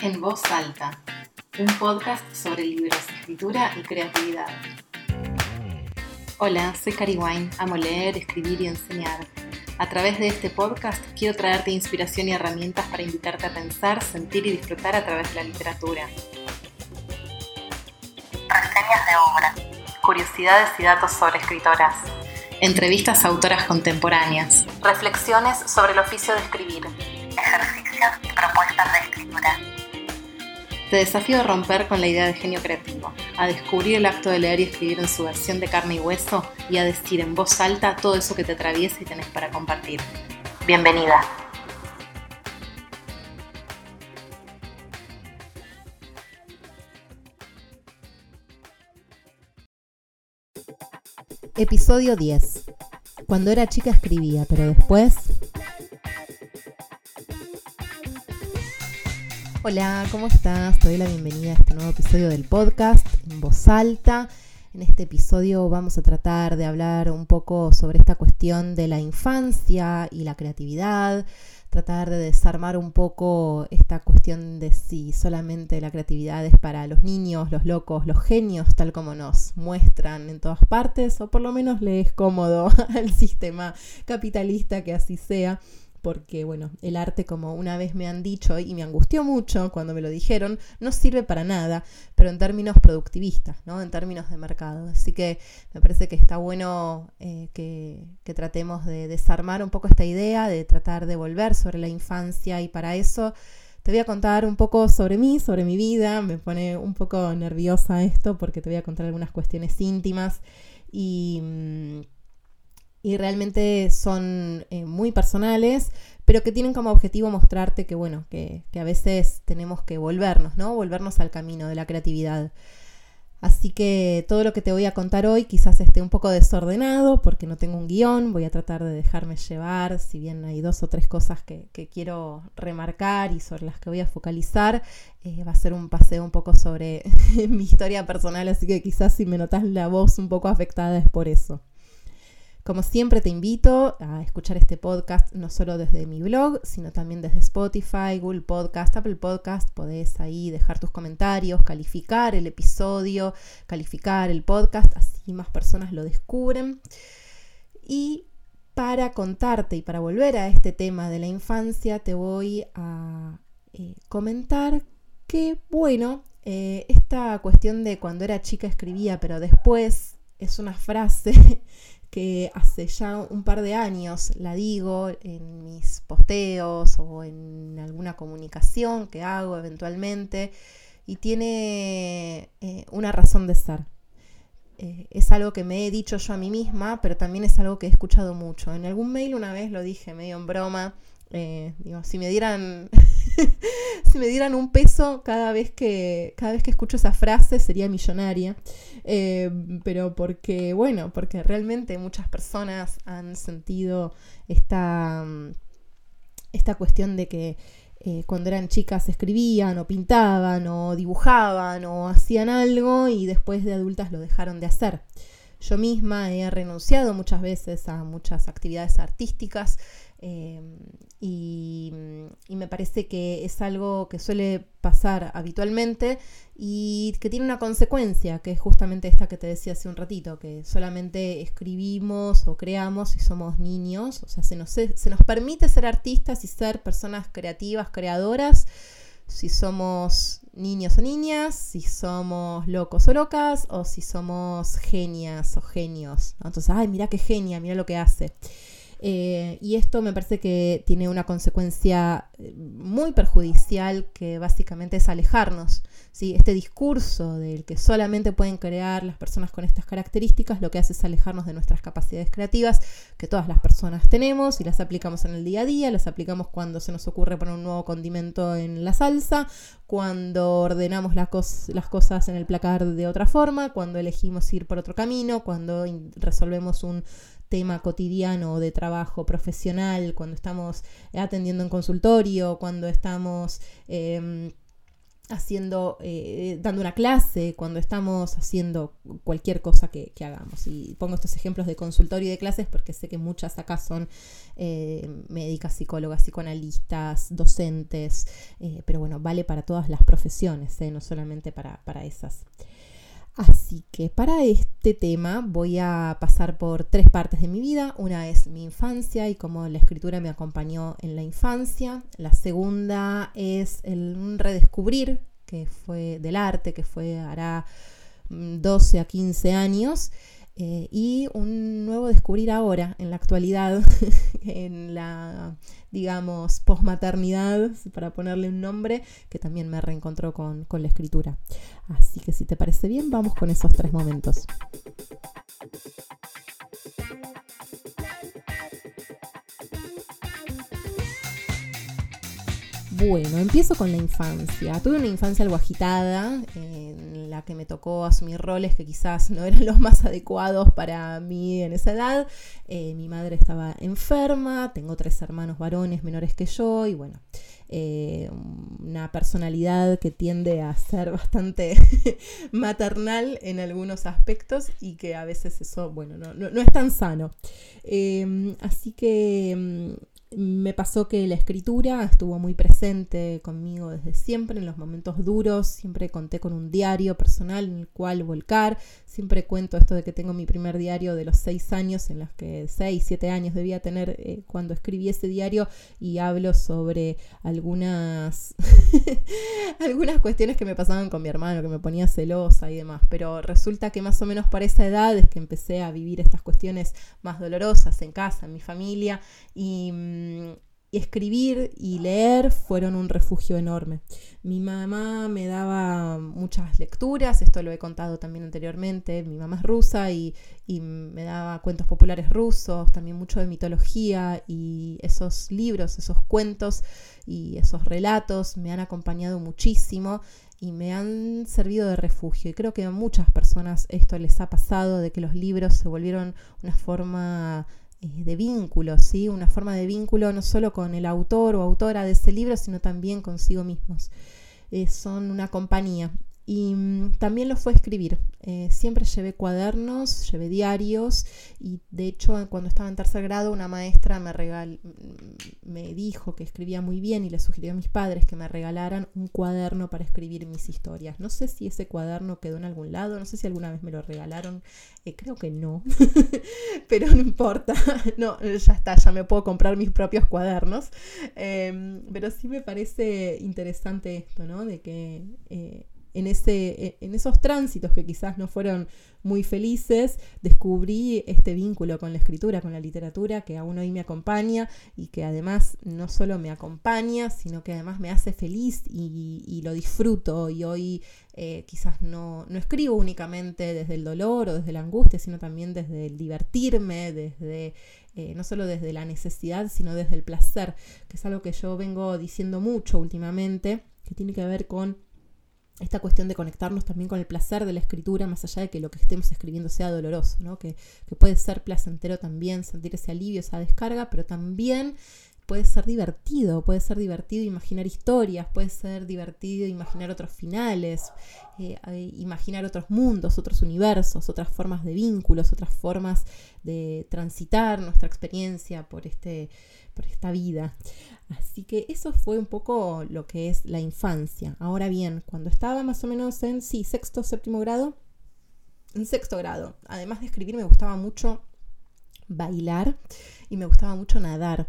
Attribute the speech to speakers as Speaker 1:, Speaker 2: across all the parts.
Speaker 1: En voz alta, un podcast sobre libros, escritura y creatividad. Hola, soy Cari Wine, amo leer, escribir y enseñar. A través de este podcast quiero traerte inspiración y herramientas para invitarte a pensar, sentir y disfrutar a través de la literatura. Reseñas de obra, curiosidades y datos sobre escritoras, entrevistas a autoras contemporáneas, reflexiones sobre el oficio de escribir, Te desafío a romper con la idea de genio creativo, a descubrir el acto de leer y escribir en su versión de carne y hueso y a decir en voz alta todo eso que te atraviesa y tenés para compartir. Bienvenida.
Speaker 2: Episodio 10. Cuando era chica escribía, pero después Hola, ¿cómo estás? Te doy la bienvenida a este nuevo episodio del podcast en voz alta. En este episodio vamos a tratar de hablar un poco sobre esta cuestión de la infancia y la creatividad, tratar de desarmar un poco esta cuestión de si solamente la creatividad es para los niños, los locos, los genios, tal como nos muestran en todas partes, o por lo menos le es cómodo al sistema capitalista que así sea porque bueno, el arte como una vez me han dicho y me angustió mucho cuando me lo dijeron, no sirve para nada, pero en términos productivistas, ¿no? En términos de mercado. Así que me parece que está bueno eh, que, que, tratemos de desarmar un poco esta idea, de tratar de volver sobre la infancia y para eso te voy a contar un poco sobre mí, sobre mi vida. Me pone un poco nerviosa esto porque te voy a contar algunas cuestiones íntimas y... Y realmente son eh, muy personales, pero que tienen como objetivo mostrarte que, bueno, que, a veces tenemos que volvernos, ¿no? Volvernos al camino de la creatividad. Así que todo lo que te voy a contar hoy quizás esté un poco desordenado porque no tengo un guion, voy a tratar de dejarme llevar, si bien hay dos o tres cosas que, quiero remarcar y sobre las que voy a focalizar, eh, va a ser un paseo un poco sobre mi historia personal, así que quizás si me notas la voz un poco afectada es por eso. Como siempre te invito a escuchar este podcast no solo desde mi blog, sino también desde Spotify, Google Podcast, Apple Podcast. Podés ahí dejar tus comentarios, calificar el episodio, calificar el podcast, así más personas lo descubren. Y para contarte y para volver a este tema de la infancia, te voy a eh, comentar que, bueno, eh, esta cuestión de cuando era chica escribía, pero después es una frase que hace ya un par de años la digo en mis posteos o en alguna comunicación que hago eventualmente y tiene eh, una razón de ser. Eh, es algo que me he dicho yo a mí misma, pero también es algo que he escuchado mucho. En algún mail una vez lo dije medio en broma, eh, digo, si me dieran si me dieran un peso cada vez que cada vez que escucho esa frase sería millonaria. Eh, pero porque bueno porque realmente muchas personas han sentido esta esta cuestión de que eh, cuando eran chicas escribían o pintaban o dibujaban o hacían algo y después de adultas lo dejaron de hacer. Yo misma he renunciado muchas veces a muchas actividades artísticas Em, y, me parece que es algo que suele pasar habitualmente y que tiene una consecuencia, que es justamente esta que te decía hace un ratito, que solamente escribimos o creamos si somos niños, o sea, se nos, se nos permite ser artistas y ser personas creativas, creadoras, si somos niños o niñas, si somos locos o locas, o si somos genias o genios. Entonces, ay, mira qué genia, mira lo que hace. Eh, y esto me parece que tiene una consecuencia eh, muy perjudicial que básicamente es alejarnos. ¿sí? Este discurso del que solamente pueden crear las personas con estas características lo que hace es alejarnos de nuestras capacidades creativas que todas las personas tenemos y las aplicamos en el día a día, las aplicamos cuando se nos ocurre poner un nuevo condimento en la salsa, cuando ordenamos las cosas en el placar de otra forma, cuando elegimos ir por otro camino, cuando resolvemos un tema cotidiano de trabajo profesional, cuando estamos atendiendo en consultorio, cuando estamos... Em, haciendo, eh, dando una clase, cuando estamos haciendo cualquier cosa que, hagamos. Y pongo estos ejemplos de consultorio y de clases porque sé que muchas acá son eh, médicas, psicólogas, psicoanalistas, docentes, eh, pero bueno, vale para todas las profesiones, no solamente para, para esas. Así que para este tema voy a pasar por tres partes de mi vida. Una es mi infancia y cómo la escritura me acompañó en la infancia. La segunda es el, redescubrir que fue del arte, que fue hará 12 mm, a 15 años. Eh, y un nuevo descubrir ahora, en la actualidad, en la, digamos, posmaternidad, para ponerle un nombre, que también me reencontró con, con la escritura. Así que si te parece bien, vamos con esos tres momentos. Bueno, empiezo con la infancia. Tuve una infancia algo agitada, en la que me tocó asumir roles que quizás no eran los más adecuados para mí en esa edad. Eh, mi madre estaba enferma, tengo tres hermanos varones menores que yo y bueno, eh, una personalidad que tiende a ser bastante maternal en algunos aspectos y que a veces eso, bueno, no, es tan sano. Eh, así que me pasó que la escritura estuvo muy presente conmigo desde siempre, en los momentos duros, siempre conté con un diario personal en el cual volcar, siempre cuento esto de que tengo mi primer diario de los seis años, en los que seis, siete años debía tener eh, cuando escribí ese diario y hablo sobre algunas, algunas cuestiones que me pasaban con mi hermano, que me ponía celosa y demás, pero resulta que más o menos para esa edad es que empecé a vivir estas cuestiones más dolorosas en casa, en mi familia y y escribir y leer fueron un refugio enorme. Mi mamá me daba muchas lecturas, esto lo he contado también anteriormente, mi mamá es rusa y, me daba cuentos populares rusos, también mucho de mitología y esos libros, esos cuentos y esos relatos me han acompañado muchísimo y me han servido de refugio. Y creo que a muchas personas esto les ha pasado, de que los libros se volvieron una forma eh, de vínculo, ¿sí? una forma de vínculo no solo con el autor o autora de ese libro, sino también consigo mismos. Eh, son una compañía y mm, también lo fue escribir. Eh, siempre llevé cuadernos, llevé diarios y de hecho cuando estaba en tercer grado una maestra me, regal mm, me dijo que escribía muy bien y le sugirió a mis padres que me regalaran un cuaderno para escribir mis historias. No sé si ese cuaderno quedó en algún lado, no sé si alguna vez me lo regalaron, eh, creo que no, pero no importa, no, ya está, ya me puedo comprar mis propios cuadernos. Em, pero sí me parece interesante esto, ¿no? De que eh, en, ese, en esos tránsitos que quizás no fueron muy felices, descubrí este vínculo con la escritura, con la literatura, que aún hoy me acompaña y que además no solo me acompaña, sino que además me hace feliz y, lo disfruto. Y hoy eh, quizás no, no, escribo únicamente desde el dolor o desde la angustia, sino también desde el divertirme, desde... Eh, no solo desde la necesidad, sino desde el placer, que es algo que yo vengo diciendo mucho últimamente, que tiene que ver con esta cuestión de conectarnos también con el placer de la escritura, más allá de que lo que estemos escribiendo sea doloroso, ¿no? que, puede ser placentero también sentir ese alivio, esa descarga, pero también puede ser divertido, puede ser divertido imaginar historias, puede ser divertido imaginar otros finales, eh, imaginar otros mundos, otros universos, otras formas de vínculos, otras formas de transitar nuestra experiencia por, este, esta vida. Así que eso fue un poco lo que es la infancia. Ahora bien, cuando estaba más o menos en, sí, sexto, séptimo grado, en sexto grado, además de escribir, me gustaba mucho bailar y me gustaba mucho nadar.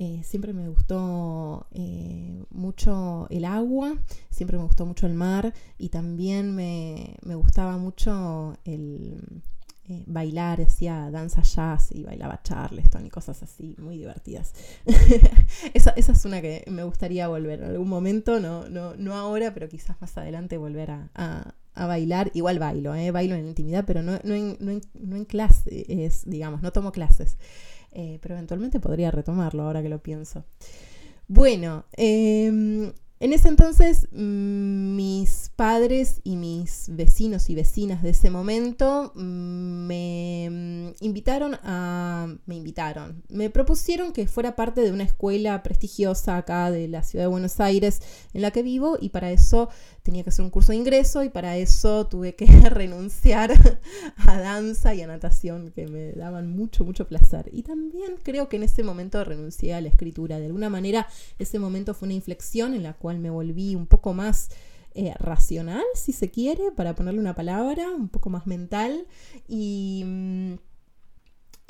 Speaker 2: Eh, siempre me gustó eh, mucho el agua, siempre me gustó mucho el mar y también me, gustaba mucho el bailar, hacía danza jazz y bailaba charleston y cosas así, muy divertidas. esa, es una que me gustaría volver en algún momento, no, no, no ahora, pero quizás más adelante volver a, bailar. Igual bailo, bailo en intimidad, pero no, no, en, no, en, clases, digamos, no tomo clases. Eh, pero eventualmente podría retomarlo ahora que lo pienso. Bueno, em, en ese entonces, mm, mis padres y mis vecinos y vecinas de ese momento mm, me mm, invitaron a. me invitaron. Me propusieron que fuera parte de una escuela prestigiosa acá de la ciudad de Buenos Aires en la que vivo, y para eso tenía que hacer un curso de ingreso, y para eso tuve que renunciar a danza y a natación, que me daban mucho, mucho placer. Y también creo que en ese momento renuncié a la escritura. De alguna manera, ese momento fue una inflexión en la cual me volví un poco más eh, racional, si se quiere, para ponerle una palabra, un poco más mental. Y, mm,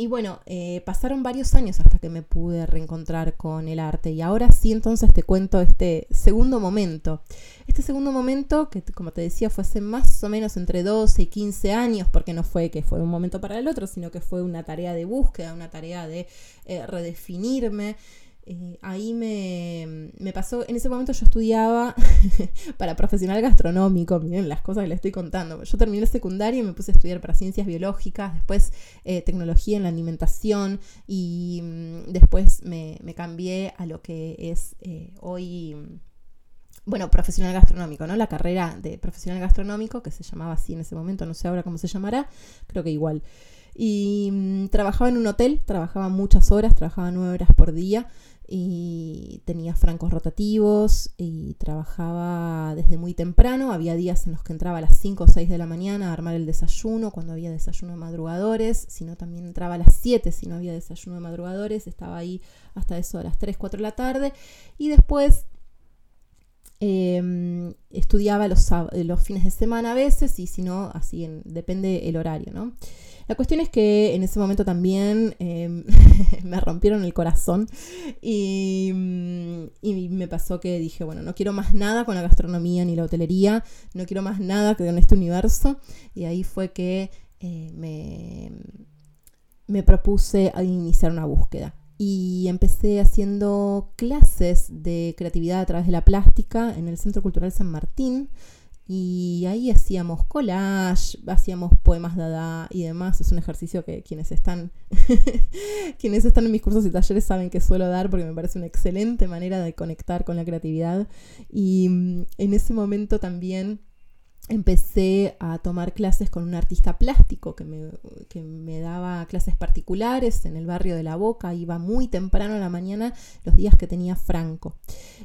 Speaker 2: y bueno, eh, pasaron varios años hasta que me pude reencontrar con el arte. Y ahora sí, entonces te cuento este segundo momento. Este segundo momento, que como te decía, fue hace más o menos entre 12 y 15 años, porque no fue que fue un momento para el otro, sino que fue una tarea de búsqueda, una tarea de eh, redefinirme. Eh, ahí me, pasó, en ese momento yo estudiaba para profesional gastronómico, miren las cosas que le estoy contando. Yo terminé el secundario y me puse a estudiar para ciencias biológicas, después eh, tecnología en la alimentación y mm, después me, cambié a lo que es eh, hoy, bueno, profesional gastronómico, ¿no? La carrera de profesional gastronómico, que se llamaba así en ese momento, no sé ahora cómo se llamará, creo que igual. Y mm, trabajaba en un hotel, trabajaba muchas horas, trabajaba nueve horas por día y tenía francos rotativos y trabajaba desde muy temprano. Había días en los que entraba a las 5 o 6 de la mañana a armar el desayuno cuando había desayuno de madrugadores, sino también entraba a las 7 si no había desayuno de madrugadores, estaba ahí hasta eso a las 3, 4 de la tarde y después em, estudiaba los, los, fines de semana a veces y si no, así en, depende el horario, ¿no? La cuestión es que en ese momento también em, me rompieron el corazón y, me pasó que dije, bueno, no quiero más nada con la gastronomía ni la hotelería, no quiero más nada con este universo. Y ahí fue que eh, me, propuse iniciar una búsqueda y empecé haciendo clases de creatividad a través de la plástica en el Centro Cultural San Martín, y ahí hacíamos collage, hacíamos poemas dada y demás. Es un ejercicio que quienes están, quienes están en mis cursos y talleres saben que suelo dar porque me parece una excelente manera de conectar con la creatividad. Y mm, en ese momento también empecé a tomar clases con un artista plástico que me, daba clases particulares en el barrio de La Boca, iba muy temprano a la mañana los días que tenía Franco.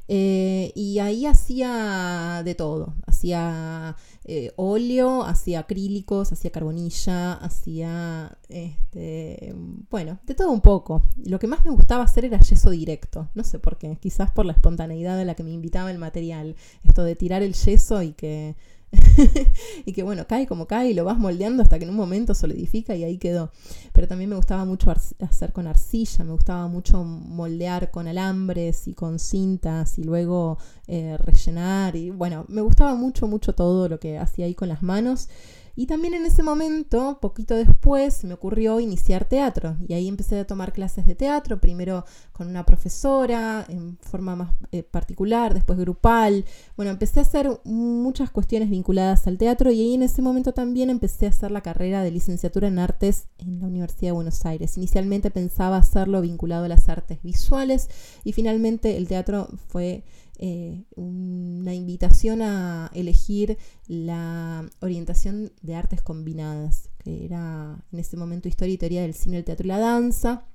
Speaker 2: Eh, y ahí hacía de todo, hacía eh, óleo, hacía acrílicos, hacía carbonilla, hacía, este, bueno, de todo un poco. Lo que más me gustaba hacer era yeso directo, no sé por qué, quizás por la espontaneidad de la que me invitaba el material, esto de tirar el yeso y que y que bueno, cae como cae y lo vas moldeando hasta que en un momento solidifica y ahí quedó. Pero también me gustaba mucho hacer con arcilla, me gustaba mucho moldear con alambres y con cintas y luego eh, rellenar y bueno, me gustaba mucho, mucho todo lo que hacía ahí con las manos. Y también en ese momento, poquito después, me ocurrió iniciar teatro y ahí empecé a tomar clases de teatro, primero con una profesora en forma más eh, particular, después grupal. Bueno, empecé a hacer muchas cuestiones vinculadas al teatro y ahí en ese momento también empecé a hacer la carrera de licenciatura en artes en la Universidad de Buenos Aires. Inicialmente pensaba hacerlo vinculado a las artes visuales y finalmente el teatro fue eh, una invitación a elegir la orientación de artes combinadas, que era en ese momento historia y teoría del cine, el teatro y la danza.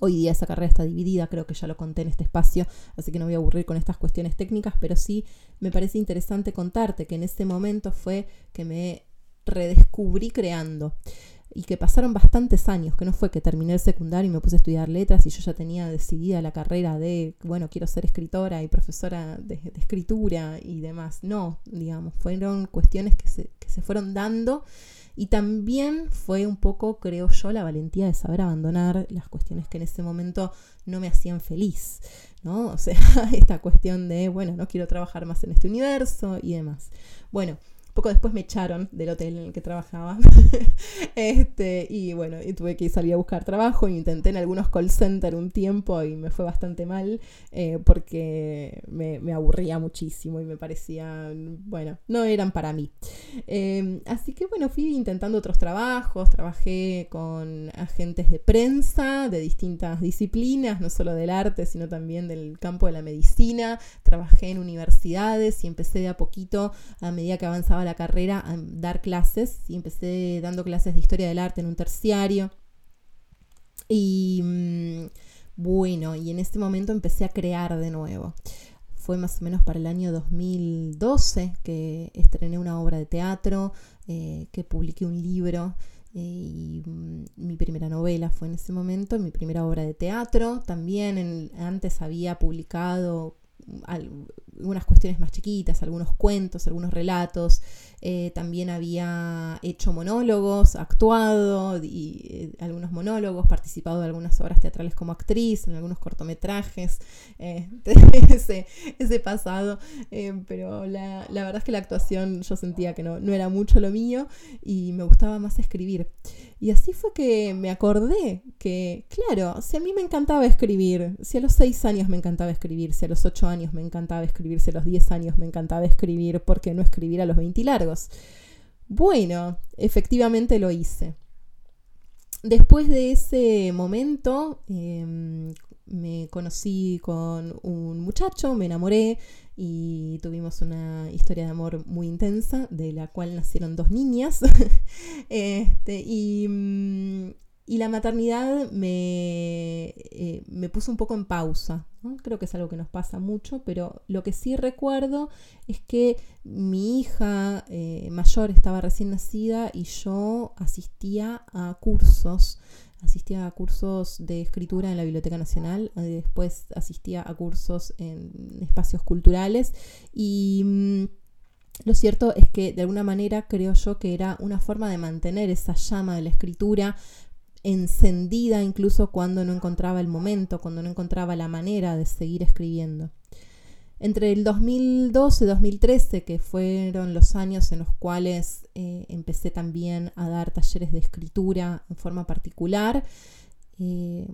Speaker 2: Hoy día esa carrera está dividida, creo que ya lo conté en este espacio, así que no voy a aburrir con estas cuestiones técnicas, pero sí me parece interesante contarte que en ese momento fue que me redescubrí creando y que pasaron bastantes años, que no fue que terminé el secundario y me puse a estudiar letras y yo ya tenía decidida la carrera de, bueno, quiero ser escritora y profesora de, escritura y demás. No, digamos, fueron cuestiones que se, que se fueron dando y también fue un poco, creo yo, la valentía de saber abandonar las cuestiones que en ese momento no me hacían feliz, ¿no? O sea, esta cuestión de, bueno, no quiero trabajar más en este universo y demás. Bueno, Poco después me echaron del hotel en el que trabajaba. este, y bueno, y tuve que salir a buscar trabajo. Intenté en algunos call center un tiempo y me fue bastante mal eh, porque me, aburría muchísimo y me parecían, bueno, no eran para mí. Em, así que bueno, fui intentando otros trabajos. Trabajé con agentes de prensa de distintas disciplinas, no solo del arte, sino también del campo de la medicina. Trabajé en universidades y empecé de a poquito, a medida que avanzaba la carrera a dar clases y empecé dando clases de historia del arte en un terciario. Y mm, bueno, y en este momento empecé a crear de nuevo. Fue más o menos para el año 2012 que estrené una obra de teatro, eh, que publiqué un libro eh, y mm, mi primera novela fue en ese momento, mi primera obra de teatro. También antes había publicado algunas cuestiones más chiquitas, algunos cuentos, algunos relatos. Eh, también había hecho monólogos, actuado y, eh, algunos monólogos, participado de algunas obras teatrales como actriz, en algunos cortometrajes, eh, ese, ese, pasado. pero la, la, verdad es que la actuación yo sentía que no, no era mucho lo mío y me gustaba más escribir. Y así fue que me acordé que, claro, si a mí me encantaba escribir, si a los seis años me encantaba escribir, si a los ocho años me encantaba escribir, los diez años me encantaba escribir, ¿por qué no escribir a los 20 largos? Bueno, efectivamente lo hice. Después de ese momento, em, me conocí con un muchacho, me enamoré y tuvimos una historia de amor muy intensa, de la cual nacieron dos niñas. este, y, mm, y, la maternidad me, eh, me, puso un poco en pausa. Creo que es algo que nos pasa mucho, pero lo que sí recuerdo es que mi hija eh, mayor estaba recién nacida y yo asistía a cursos asistía a cursos de escritura en la Biblioteca Nacional, eh, después asistía a cursos en espacios culturales y mm, lo cierto es que de alguna manera creo yo que era una forma de mantener esa llama de la escritura encendida incluso cuando no encontraba el momento, cuando no encontraba la manera de seguir escribiendo. Entre el 2012 y 2013, que fueron los años en los cuales eh, empecé también a dar talleres de escritura en forma particular, eh,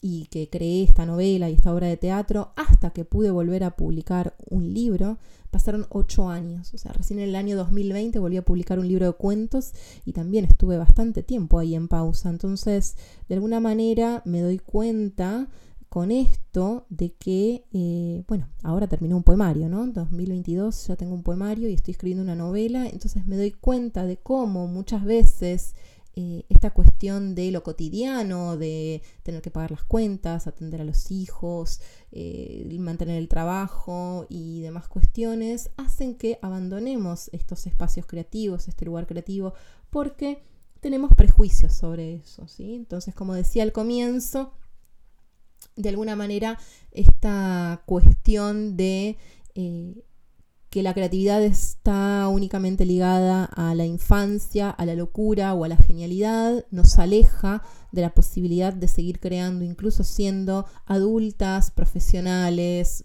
Speaker 2: y que creé esta novela y esta obra de teatro, hasta que pude volver a publicar un libro, pasaron ocho años. O sea, recién en el año 2020 volví a publicar un libro de cuentos y también estuve bastante tiempo ahí en pausa. Entonces, de alguna manera me doy cuenta con esto de que, eh, bueno, ahora terminó un poemario, ¿no? 2022 ya tengo un poemario y estoy escribiendo una novela, entonces me doy cuenta de cómo muchas veces eh, esta cuestión de lo cotidiano, de tener que pagar las cuentas, atender a los hijos, eh, mantener el trabajo y demás cuestiones, hacen que abandonemos estos espacios creativos, este lugar creativo, porque tenemos prejuicios sobre eso, ¿sí? Entonces, como decía al comienzo, de alguna manera esta cuestión de eh, que la creatividad está únicamente ligada a la infancia, a la locura o a la genialidad, nos aleja de la posibilidad de seguir creando, incluso siendo adultas, profesionales,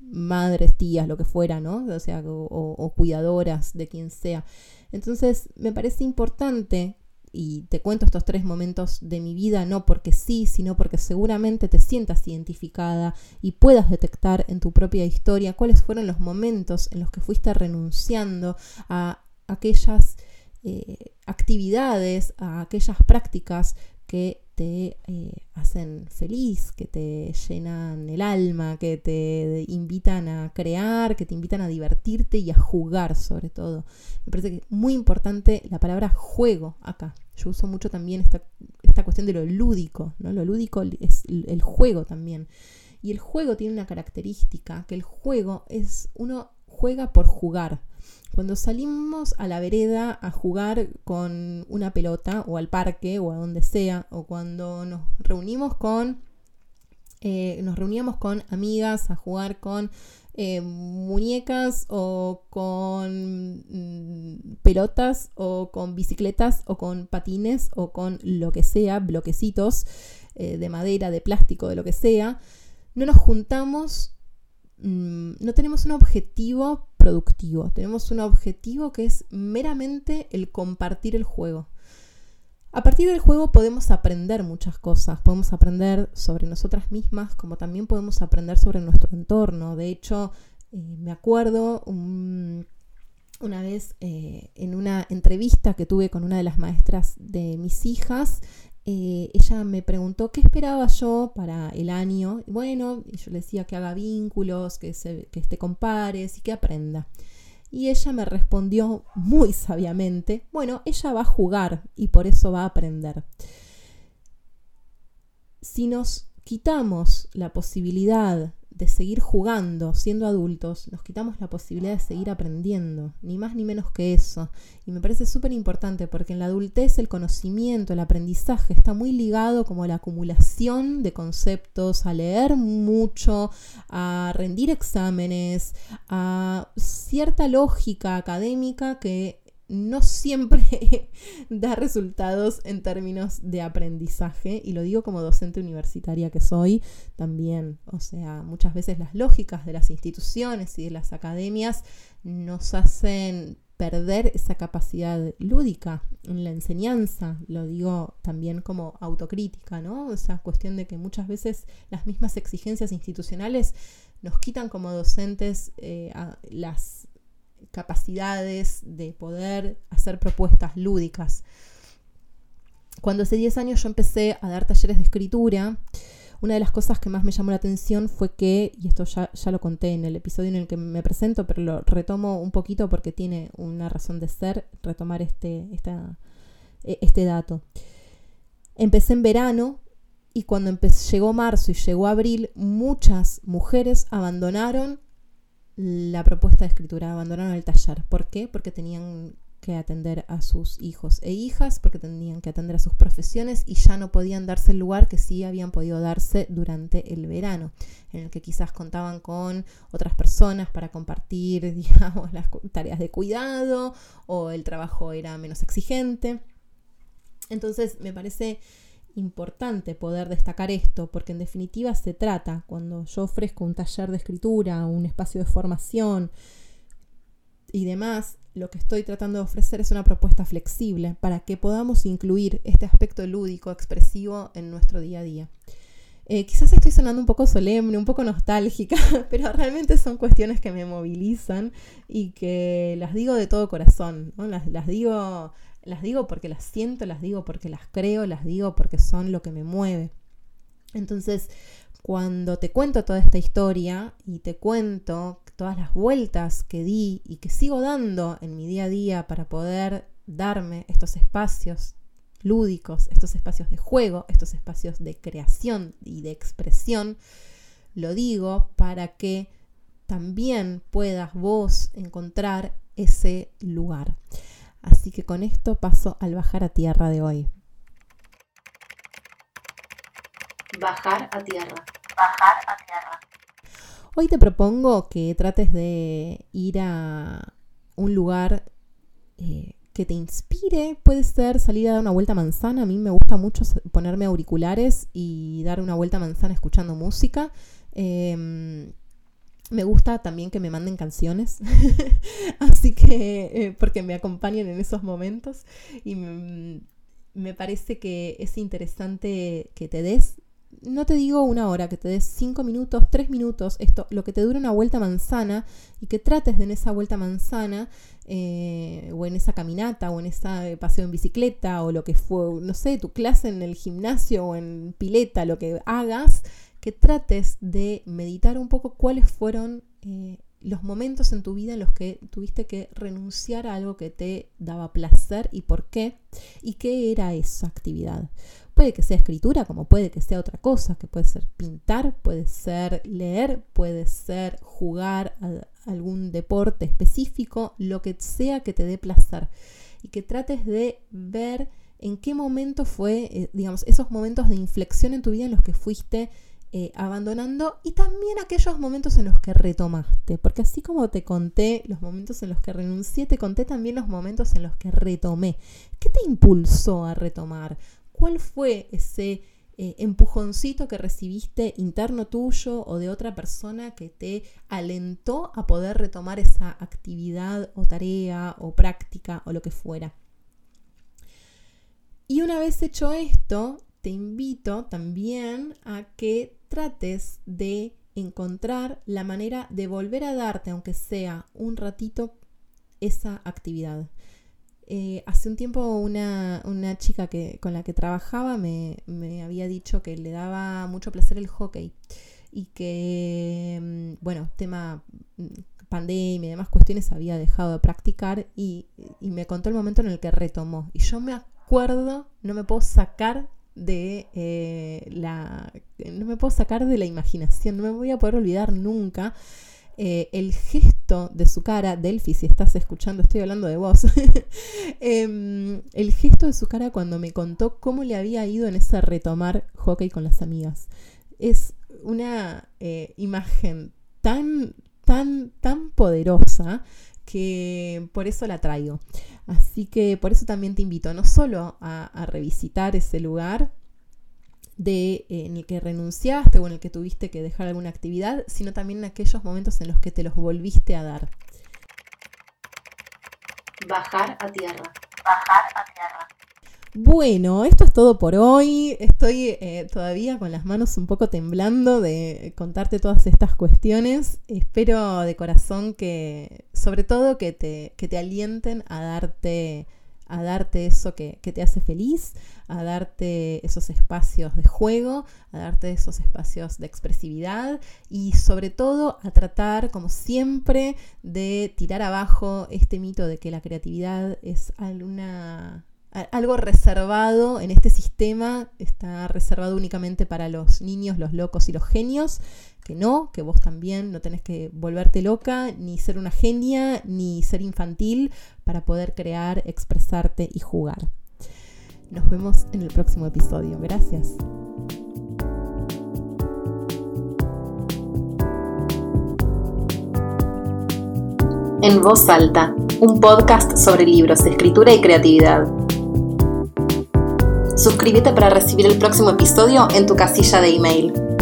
Speaker 2: madres, tías, lo que fuera, ¿no? O sea, o cuidadoras de quien sea. Entonces, me parece importante y te cuento estos tres momentos de mi vida no porque sí, sino porque seguramente te sientas identificada y puedas detectar en tu propia historia cuáles fueron los momentos en los que fuiste renunciando a aquellas eh, actividades, a aquellas prácticas que te eh, hacen feliz, que te llenan el alma, que te invitan a crear, que te invitan a divertirte y a jugar sobre todo. Me parece que es muy importante la palabra juego acá. Yo uso mucho también esta, esta cuestión de lo lúdico, ¿no? Lo lúdico es el juego también. Y el juego tiene una característica, que el juego es uno juega por jugar. Cuando salimos a la vereda a jugar con una pelota o al parque o a donde sea, o cuando nos reunimos con, eh, nos reuníamos con amigas a jugar con eh, muñecas o con mm, pelotas o con bicicletas o con patines o con lo que sea, bloquecitos eh, de madera, de plástico, de lo que sea, no nos juntamos mm, no tenemos un objetivo productivo, tenemos un objetivo que es meramente el compartir el juego. A partir del juego podemos aprender muchas cosas, podemos aprender sobre nosotras mismas, como también podemos aprender sobre nuestro entorno. De hecho, eh, me acuerdo una vez eh, en una entrevista que tuve con una de las maestras de mis hijas, eh, ella me preguntó qué esperaba yo para el año. Bueno, yo le decía que haga vínculos, que, se, que te compares y que aprenda. Y ella me respondió muy sabiamente, bueno, ella va a jugar y por eso va a aprender. Si nos quitamos la posibilidad de seguir jugando, siendo adultos, nos quitamos la posibilidad de seguir aprendiendo, ni más ni menos que eso. Y me parece súper importante porque en la adultez el conocimiento, el aprendizaje está muy ligado como a la acumulación de conceptos, a leer mucho, a rendir exámenes, a cierta lógica académica que no siempre da resultados en términos de aprendizaje, y lo digo como docente universitaria que soy también. O sea, muchas veces las lógicas de las instituciones y de las academias nos hacen perder esa capacidad lúdica en la enseñanza, lo digo también como autocrítica, ¿no? Esa cuestión de que muchas veces las mismas exigencias institucionales nos quitan como docentes eh, las capacidades de poder hacer propuestas lúdicas. Cuando hace 10 años yo empecé a dar talleres de escritura, una de las cosas que más me llamó la atención fue que, y esto ya, ya, lo conté en el episodio en el que me presento, pero lo retomo un poquito porque tiene una razón de ser, retomar este, e, este dato. Empecé en verano y cuando llegó marzo y llegó abril, muchas mujeres abandonaron la propuesta de escritura, abandonaron el taller. ¿Por qué? Porque tenían que atender a sus hijos e hijas, porque tenían que atender a sus profesiones y ya no podían darse el lugar que sí habían podido darse durante el verano, en el que quizás contaban con otras personas para compartir, digamos, las tareas de cuidado o el trabajo era menos exigente. Entonces, me parece importante poder destacar esto, porque en definitiva se trata, cuando yo ofrezco un taller de escritura, un espacio de formación y demás, lo que estoy tratando de ofrecer es una propuesta flexible para que podamos incluir este aspecto lúdico, expresivo en nuestro día a día. Eh, quizás estoy sonando un poco solemne, un poco nostálgica, pero realmente son cuestiones que me movilizan y que las digo de todo corazón, las, las digo las digo porque las siento, las digo porque las creo, las digo porque son lo que me mueve. Entonces, cuando te cuento toda esta historia y te cuento todas las vueltas que di y que sigo dando en mi día a día para poder darme estos espacios lúdicos, estos espacios de juego, estos espacios de creación y de expresión, lo digo para que también puedas vos encontrar ese lugar. Así que con esto paso al bajar a tierra de hoy.
Speaker 1: Bajar a tierra. Bajar a tierra.
Speaker 2: Hoy te propongo que trates de ir a un lugar eh, que te inspire. Puede ser salir a dar una vuelta a manzana. A mí me gusta mucho ponerme auriculares y dar una vuelta a manzana escuchando música. Em, me gusta también que me manden canciones, así que, eh, porque me acompañen en esos momentos y me, parece que es interesante que te des, no te digo una hora, que te des cinco minutos, tres minutos, esto, lo que te dure una vuelta manzana y que trates de en esa vuelta manzana eh, o en esa caminata o en ese paseo en bicicleta o lo que fue, no sé, tu clase en el gimnasio o en pileta, lo que hagas, que trates de meditar un poco cuáles fueron eh, los momentos en tu vida en los que tuviste que renunciar a algo que te daba placer y por qué, y qué era esa actividad. Puede que sea escritura, como puede que sea otra cosa, que puede ser pintar, puede ser leer, puede ser jugar a algún deporte específico, lo que sea que te dé placer. Y que trates de ver en qué momento fue, eh, digamos, esos momentos de inflexión en tu vida en los que fuiste eh, abandonando y también aquellos momentos en los que retomaste, porque así como te conté los momentos en los que renuncié, te conté también los momentos en los que retomé. ¿Qué te impulsó a retomar? ¿Cuál fue ese eh, empujoncito que recibiste interno tuyo o de otra persona que te alentó a poder retomar esa actividad o tarea o práctica o lo que fuera. Y una vez hecho esto, te invito también a que trates de encontrar la manera de volver a darte, aunque sea un ratito, esa actividad. Eh, hace un tiempo una, chica que, con la que trabajaba me, había dicho que le daba mucho placer el hockey y que, mm, bueno, tema mm, pandemia y demás cuestiones había dejado de practicar y, y me contó el momento en el que retomó. Y yo me acuerdo, no me puedo sacar de eh, la. No me puedo sacar de la imaginación, no me voy a poder olvidar nunca. Eh, el gesto de su cara, Delphi, si estás escuchando, estoy hablando de vos, em, el gesto de su cara cuando me contó cómo le había ido en ese retomar hockey con las amigas. Es una eh, imagen tan, tan, tan poderosa que por eso la traigo. Así que por eso también te invito no solo a, revisitar ese lugar de, eh, en el que renunciaste o en el que tuviste que dejar alguna actividad, sino también en aquellos momentos en los que te los volviste a dar.
Speaker 1: Bajar a tierra. Bajar a tierra.
Speaker 2: Bueno, esto es todo por hoy. Estoy eh, todavía con las manos un poco temblando de contarte todas estas cuestiones. Espero de corazón que, sobre todo, que te, que te alienten a darte, a darte eso que, que, te hace feliz, a darte esos espacios de juego, a darte esos espacios de expresividad y sobre todo a tratar, como siempre, de tirar abajo este mito de que la creatividad es alguna algo reservado en este sistema, está reservado únicamente para los niños, los locos y los genios, que no, que vos también no tenés que volverte loca, ni ser una genia, ni ser infantil para poder crear, expresarte y jugar. Nos vemos en el próximo episodio. Gracias.
Speaker 1: En voz alta, un podcast sobre libros, escritura y creatividad. Suscríbete para recibir el próximo episodio en tu casilla de email.